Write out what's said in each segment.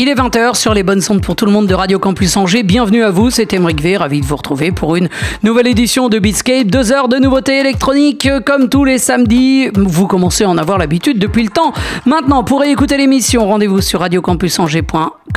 Il est 20h sur les bonnes sondes pour tout le monde de Radio Campus Angers. Bienvenue à vous, c'est Emeric V, ravi de vous retrouver pour une nouvelle édition de Beatscape. Deux heures de nouveautés électroniques comme tous les samedis. Vous commencez à en avoir l'habitude depuis le temps. Maintenant, pour écouter l'émission, rendez-vous sur radiocampusangers.com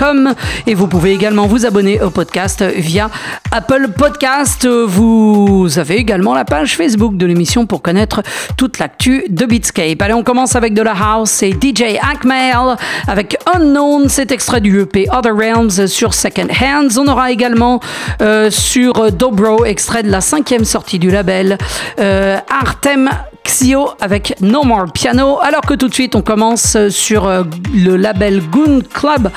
et vous pouvez également vous abonner au podcast via Apple Podcast. Vous avez également la page Facebook de l'émission pour connaître toute l'actu de Beatscape. Allez, on commence avec de la house et DJ Akmel avec Unknown, c'est extrait du EP Other Realms sur Second Hands. On aura également euh, sur Dobro, extrait de la cinquième sortie du label, euh, Artem Xio avec No More Piano. Alors que tout de suite, on commence sur euh, le label Goon Club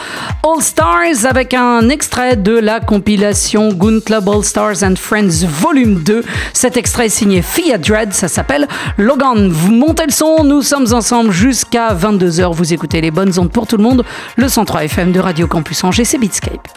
All Stars avec un extrait de la compilation Goon Club All Stars and Friends Volume 2. Cet extrait est signé Fia Dread, ça s'appelle Logan. Vous montez le son, nous sommes ensemble jusqu'à 22h. Vous écoutez les bonnes ondes pour tout le monde, le 103 FM de Radio Campus Angers, c'est Beatscape.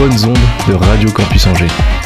Bonnes ondes de Radio Campus Angers.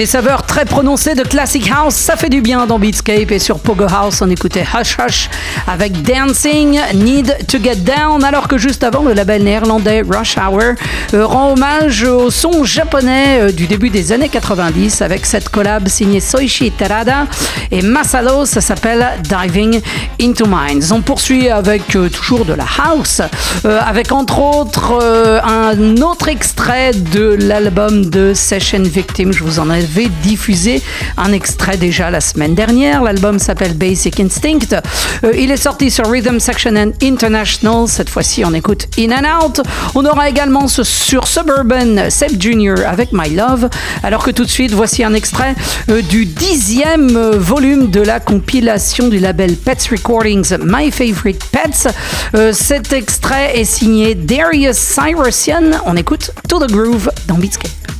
Des saveurs très prononcées de Classic House, ça fait du bien dans Beatscape. Et sur Pogo House, on écoutait Hush Hush avec Dancing, Need to Get Down. Alors que juste avant, le label néerlandais Rush Hour euh, rend hommage au son japonais euh, du début des années 90 avec cette collab signée Soichi Terada et Masalo. Ça s'appelle Diving into Minds. On poursuit avec euh, toujours de la house, avec entre autres un autre extrait de l'album de Session Victim. Je vous en avais un extrait déjà la semaine dernière. L'album s'appelle Basic Instinct. Euh, il est sorti sur Rhythm Section and International. Cette fois-ci, on écoute In and Out. On aura également sur Suburban Seb Jr. avec My Love. Alors que tout de suite, voici un extrait euh, du dixième euh, volume de la compilation du label Pets Recordings My Favorite Pets. cet extrait est signé Darius Cyrusian. On écoute To the Groove dans Beatscape.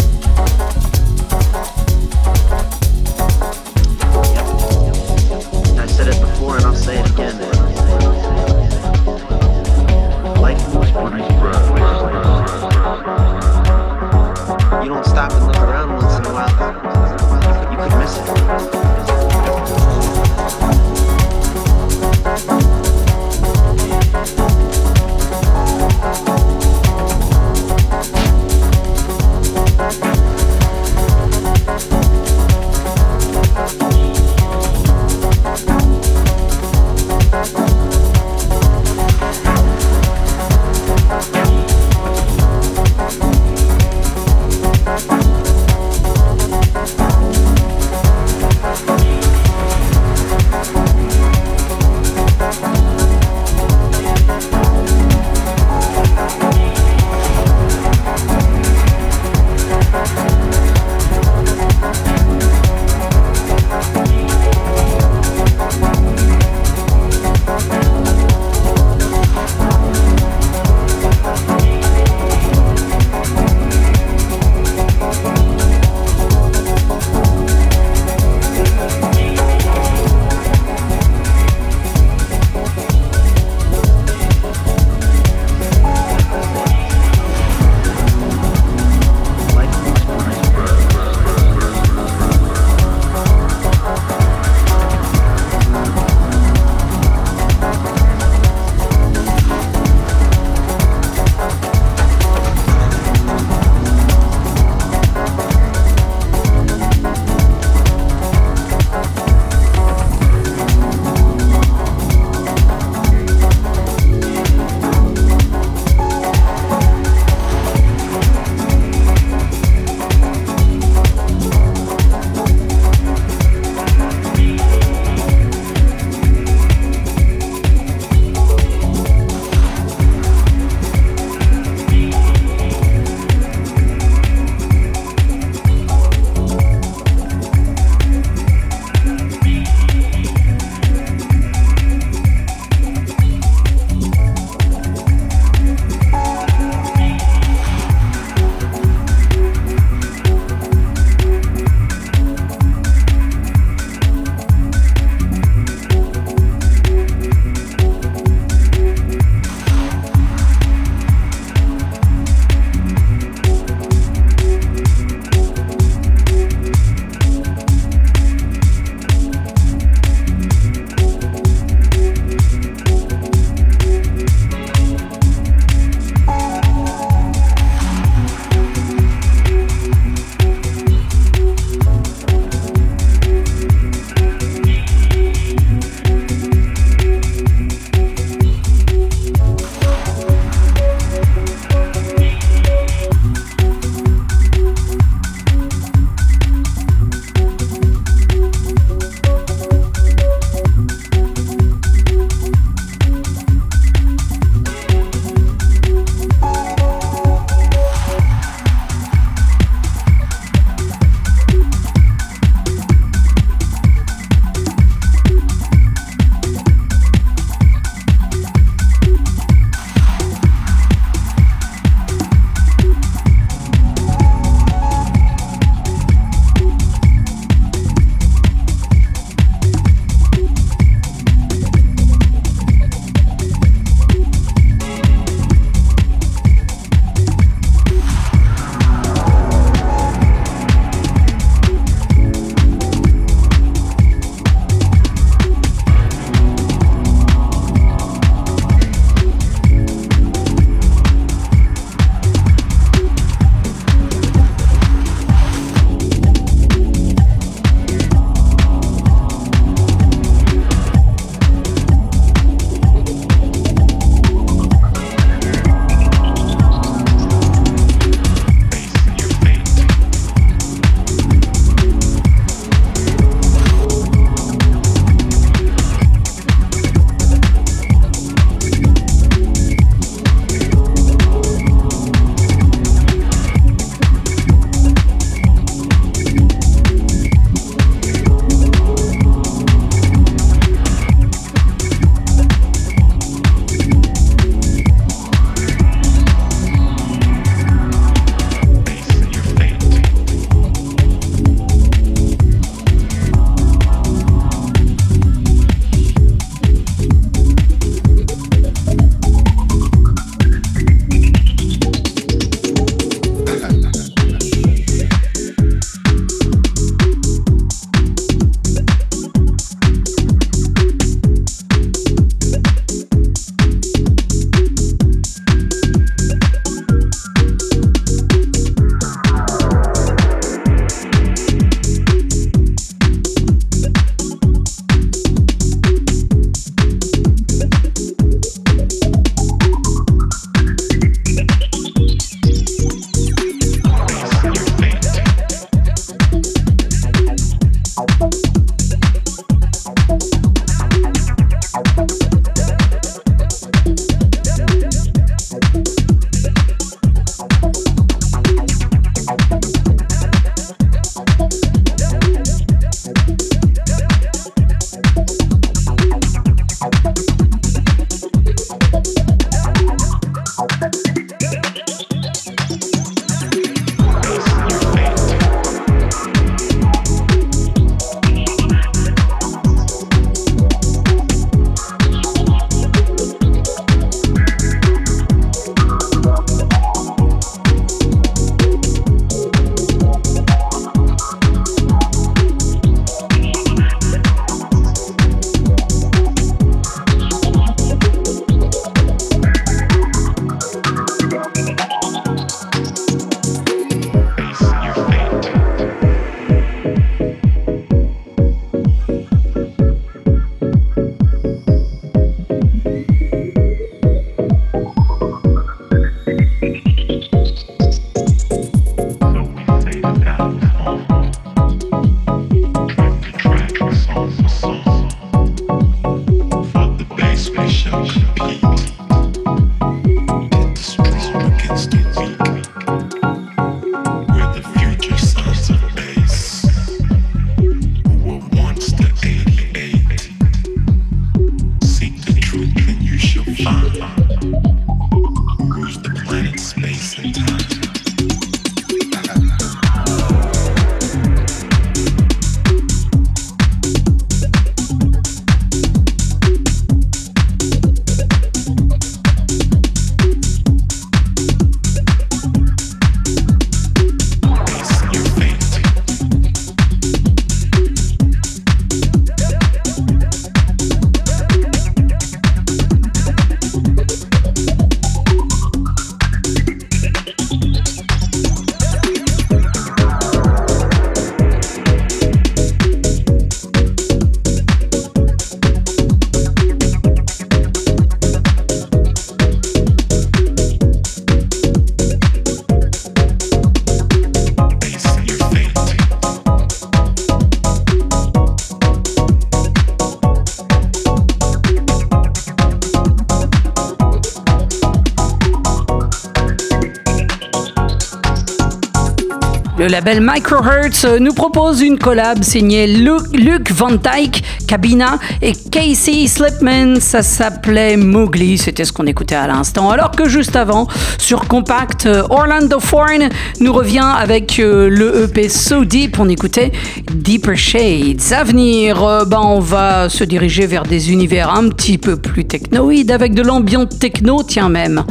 Label Microhertz nous propose une collab signée Luke, Van Dyke, Cabina et Casey Slipman. Ça s'appelait Mowgli, c'était ce qu'on écoutait à l'instant. Alors que juste avant, sur Compact, Orlando Foreign nous revient avec euh, le EP So Deep. On écoutait Deeper Shades. À venir, euh, ben, on va se diriger vers des univers un petit peu plus technoïdes avec de l'ambiance techno, tiens même.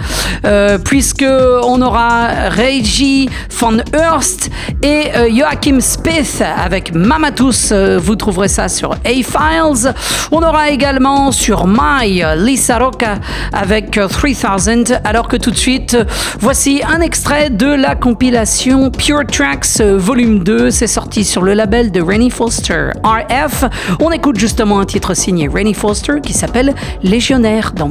Euh, puisque on aura Reggie Van Hurst et euh, Joachim Spith avec Mamatus. Euh, vous trouverez ça sur A-Files. On aura également sur My Lisa Rocca avec 3000. Alors que tout de suite, voici un extrait de la compilation Pure Tracks Volume 2. C'est sorti sur le label de Rennie Foster RF. On écoute justement un titre signé Rennie Foster qui s'appelle Légionnaire dans.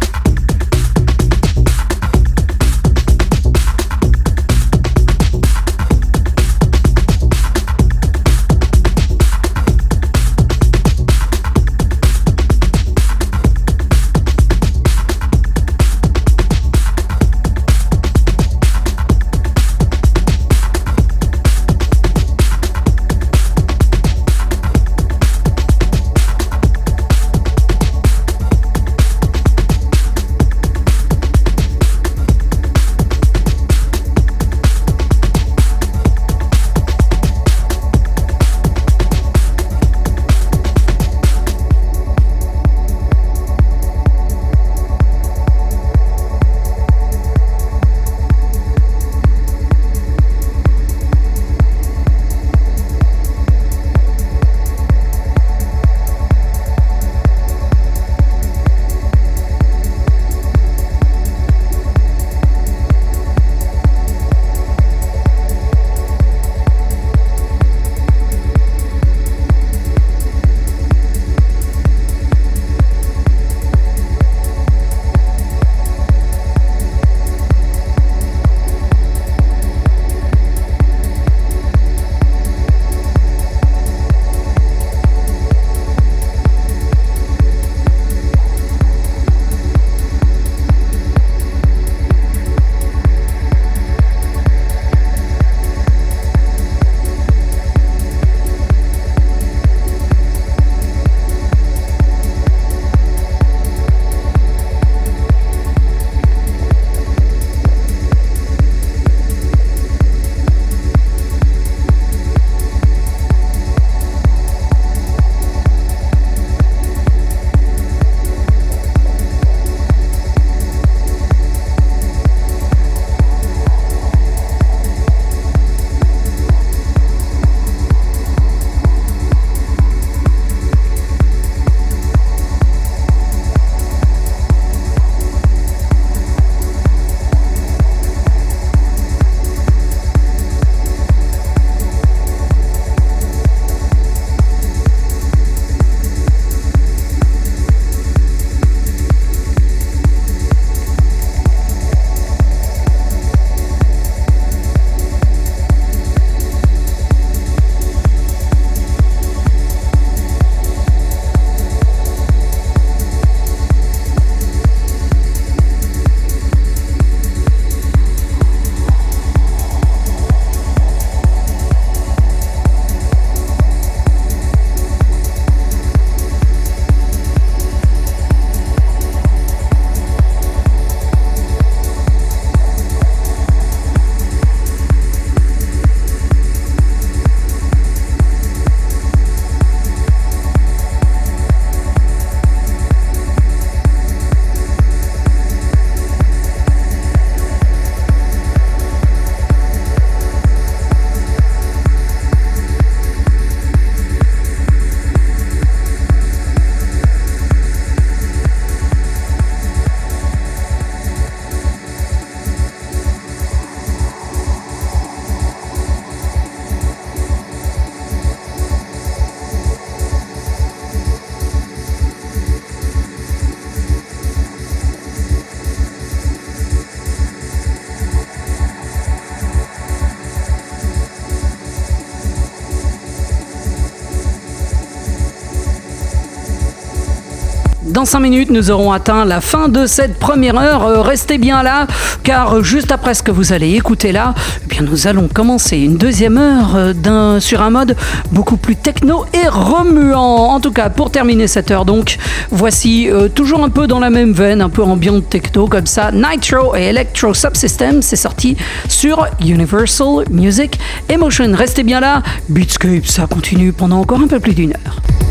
Dans 5 minutes, nous aurons atteint la fin de cette première heure. Euh, restez bien là, car juste après ce que vous allez écouter là, eh bien nous allons commencer une deuxième heure euh, sur un mode beaucoup plus techno et remuant. En tout cas, pour terminer cette heure, donc, voici euh, toujours un peu dans la même veine, un peu ambiante techno comme ça. Nitro et Electro Subsystem, c'est sorti sur Universal Music Emotion. Restez bien là, Beatscape, ça continue pendant encore un peu plus d'une heure.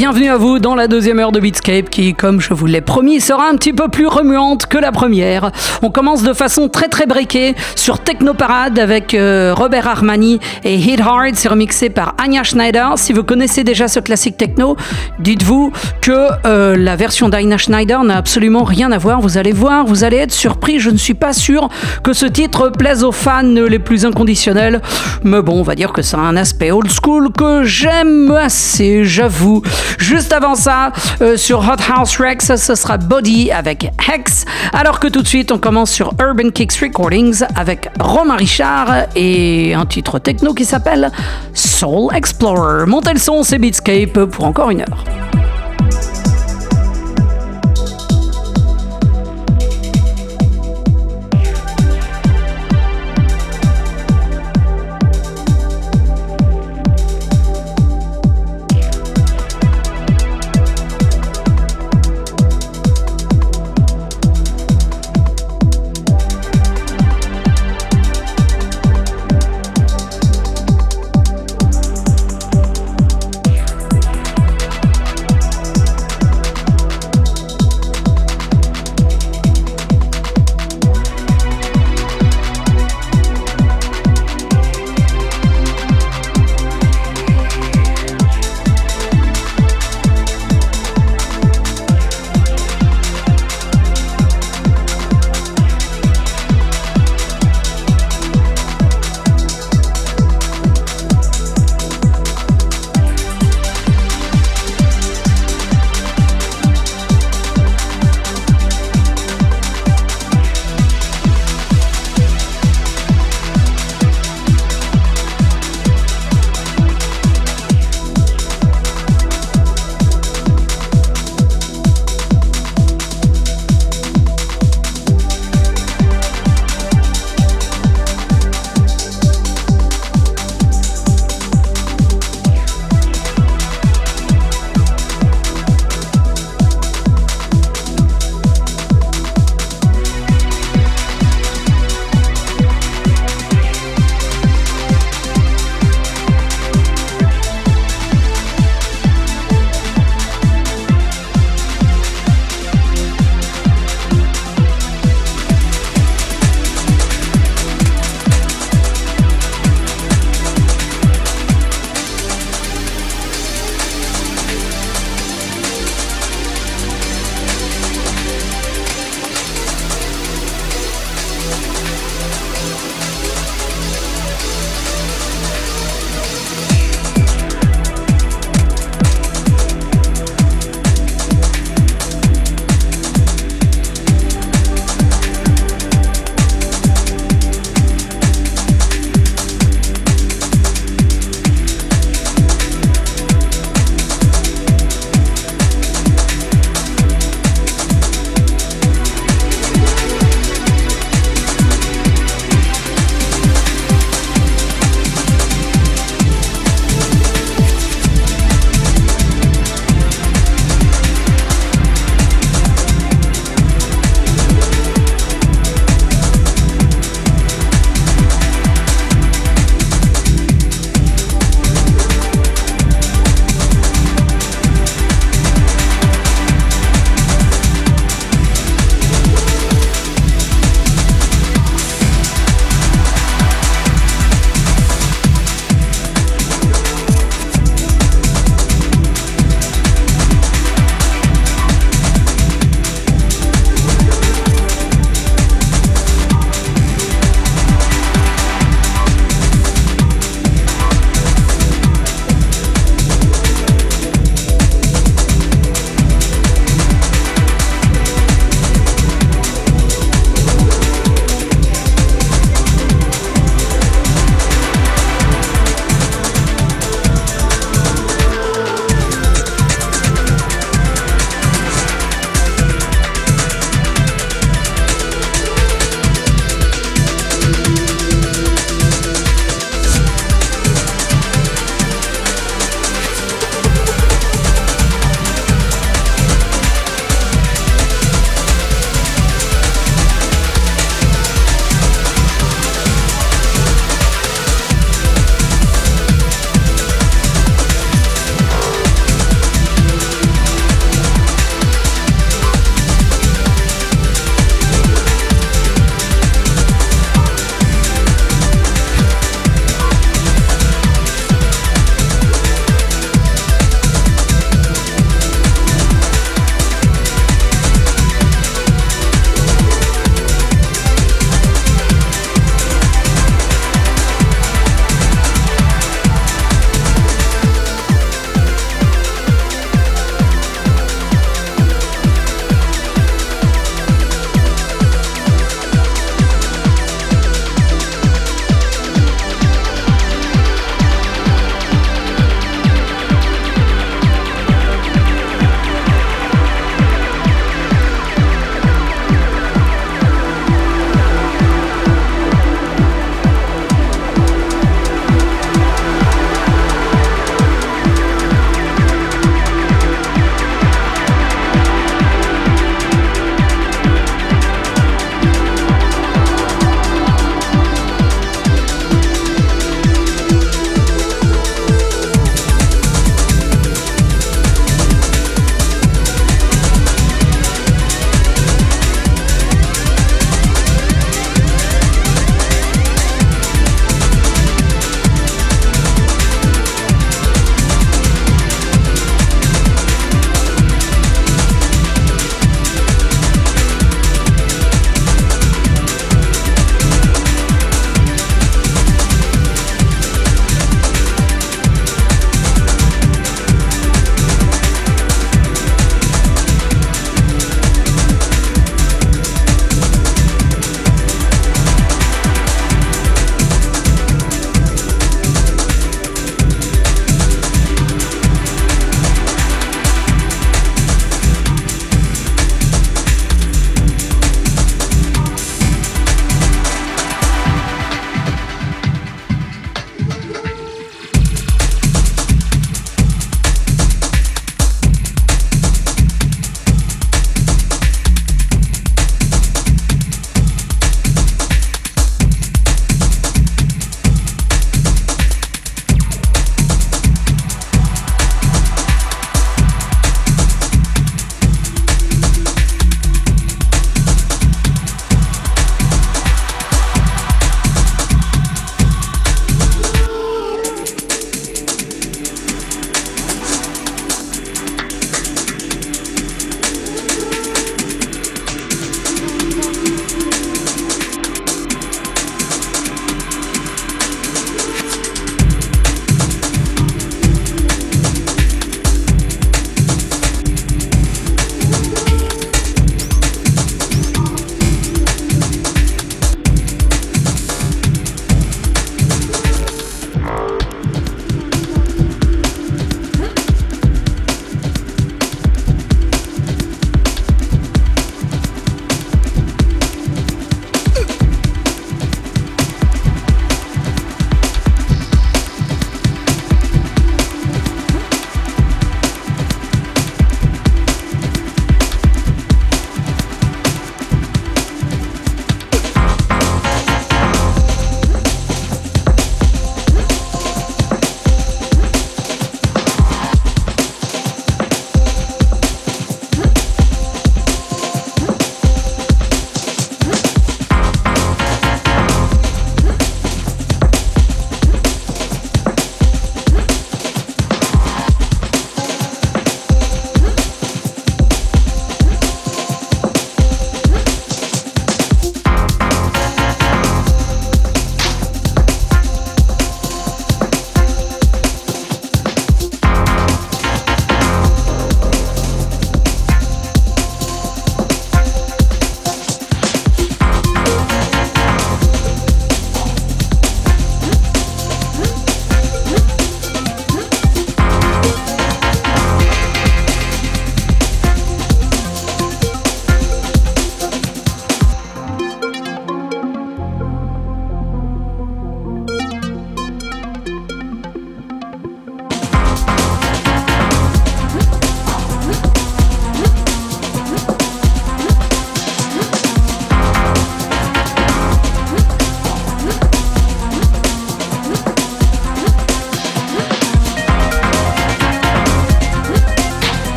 Bienvenue à vous dans la deuxième heure de Beatscape qui, comme je vous l'ai promis, sera un petit peu plus remuante que la première. On commence de façon très très breakée sur Technoparade avec euh, Robert Armani et Hit Hard. C'est remixé par Anya Schneider. Si vous connaissez déjà ce classique techno, dites-vous que euh, la version d'Anya Schneider n'a absolument rien à voir. Vous allez voir, vous allez être surpris. Je ne suis pas sûr que ce titre plaise aux fans les plus inconditionnels. Mais bon, on va dire que ça a un aspect old school que j'aime assez, j'avoue. Juste avant ça, euh, sur Hot House Rex, ce sera Body avec Hex. Alors que tout de suite, on commence sur Urban Kicks Recordings avec Romain Richard et un titre techno qui s'appelle Soul Explorer. Montez le son, c'est Beatscape pour encore une heure.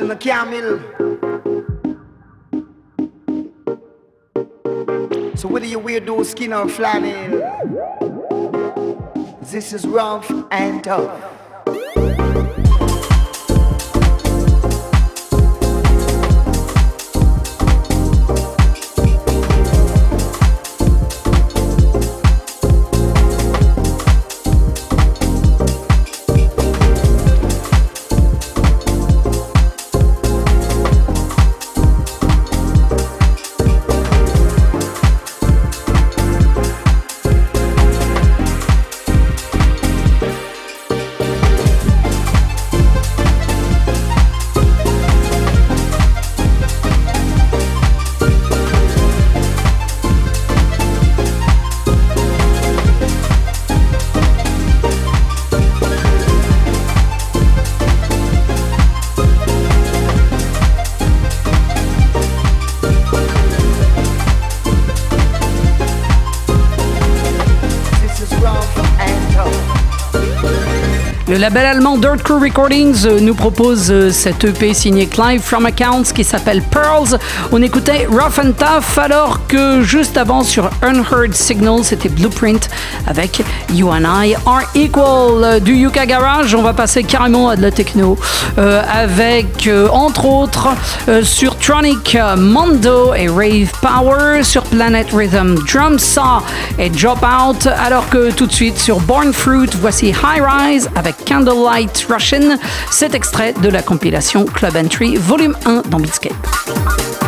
A camel. So whether you wear those skin or flannel, this is rough and tough. Label allemand Dirt Crew Recordings euh, nous propose euh, cette EP signée Clive from Accounts qui s'appelle Pearls. On écoutait Rough and Tough alors que juste avant sur Unheard Signal c'était Blueprint avec You and I Are Equal. Euh, Du Yuka Garage, on va passer carrément à de la techno avec entre autres sur Tronic Mondo et Rave Power, sur Planet Rhythm Drum Saw et Drop Out alors que tout de suite sur Born Fruit voici High Rise avec Candlelight Russian, cet extrait de la compilation Club Entry volume 1 dans Beatscape.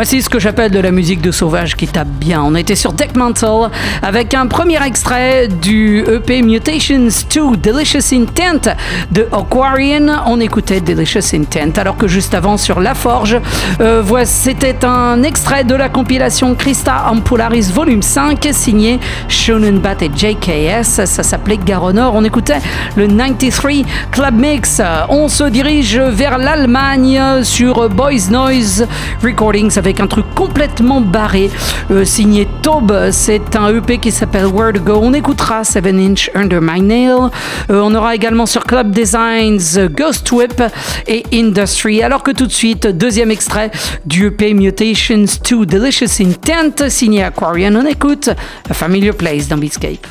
Voici ce que j'appelle de la musique de sauvage qui tape bien. On était sur Deck Mantle avec un premier extrait du EP Mutations 2 Delicious Intent de Aquarian. On écoutait Delicious Intent alors que juste avant sur La Forge, euh, c'était un extrait de la compilation Christa Ampularis Volume 5 signé Shonen Bat et JKS. Ça s'appelait Garonor. On écoutait le 93 Club Mix. On se dirige vers l'Allemagne sur Boys Noise Recordings un truc complètement barré euh, signé Taube. C'est un EP qui s'appelle Where to Go. On écoutera 7 Inch Under My Nail. Euh, on aura également sur Club Designs Ghost Whip et Industry. Alors que tout de suite, deuxième extrait du EP Mutations 2 Delicious Intent signé Aquarian. On écoute A Familiar Place dans Beatscape.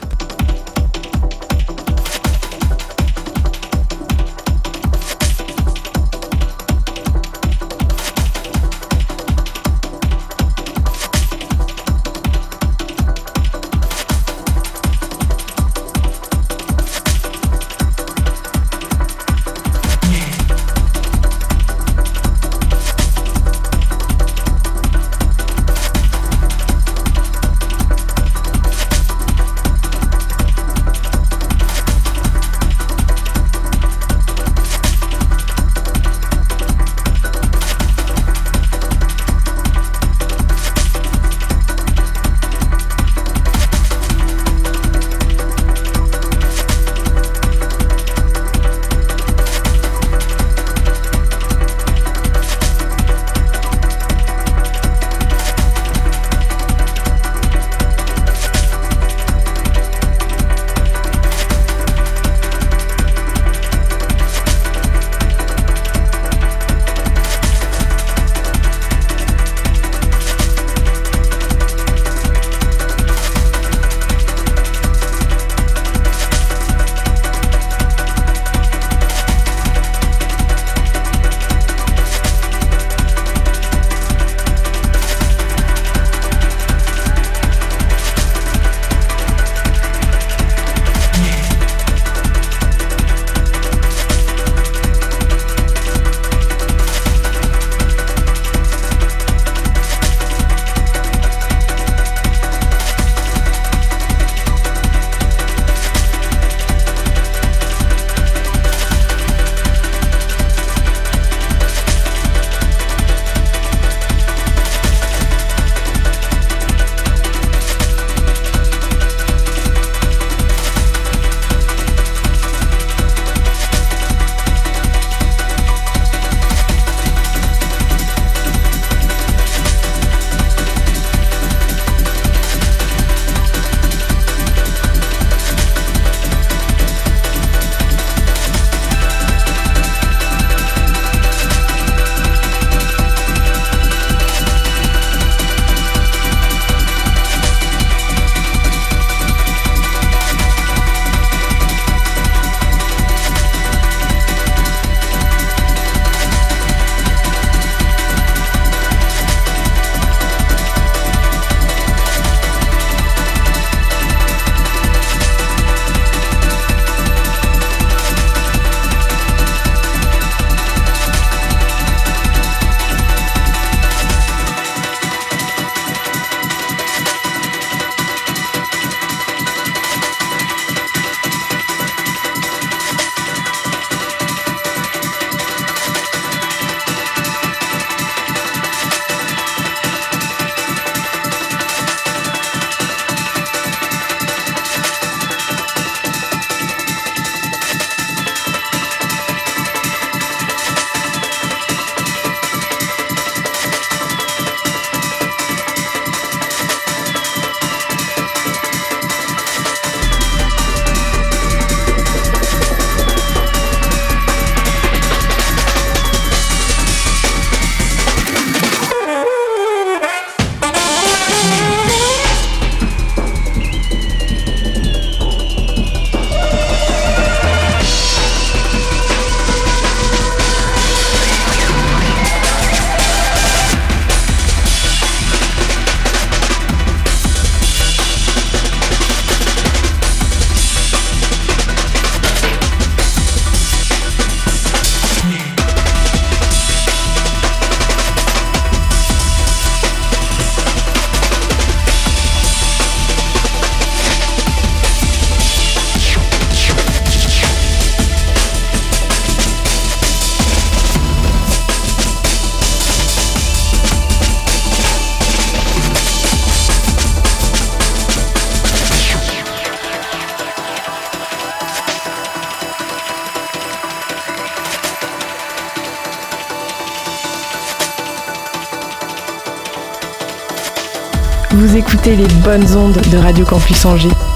Bonnes ondes de Radio Campus Angers.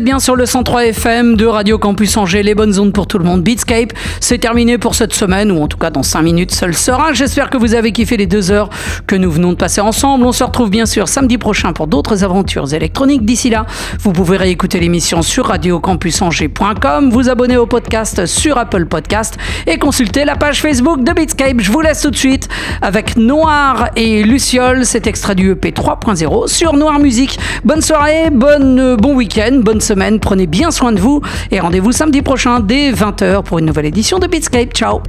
Bien sur le 103 FM de Radio Campus Angers, les bonnes ondes pour tout le monde. Beatscape, c'est terminé pour cette semaine, ou en tout cas dans 5 minutes, seul sera. J'espère que vous avez kiffé les deux heures que nous venons de passer ensemble. On se retrouve bien sûr samedi prochain pour d'autres aventures électroniques. D'ici là, vous pouvez réécouter l'émission sur radiocampusangers.com, vous abonner au podcast sur Apple Podcast et consulter la page Facebook de Beatscape. Je vous laisse tout de suite avec Noir et Luciole, cet extrait du EP 3.0 sur Noir Musique. Bonne soirée, bonne, bon week-end, bonne prenez bien soin de vous et rendez-vous samedi prochain dès 20h pour une nouvelle édition de Beatscape. Ciao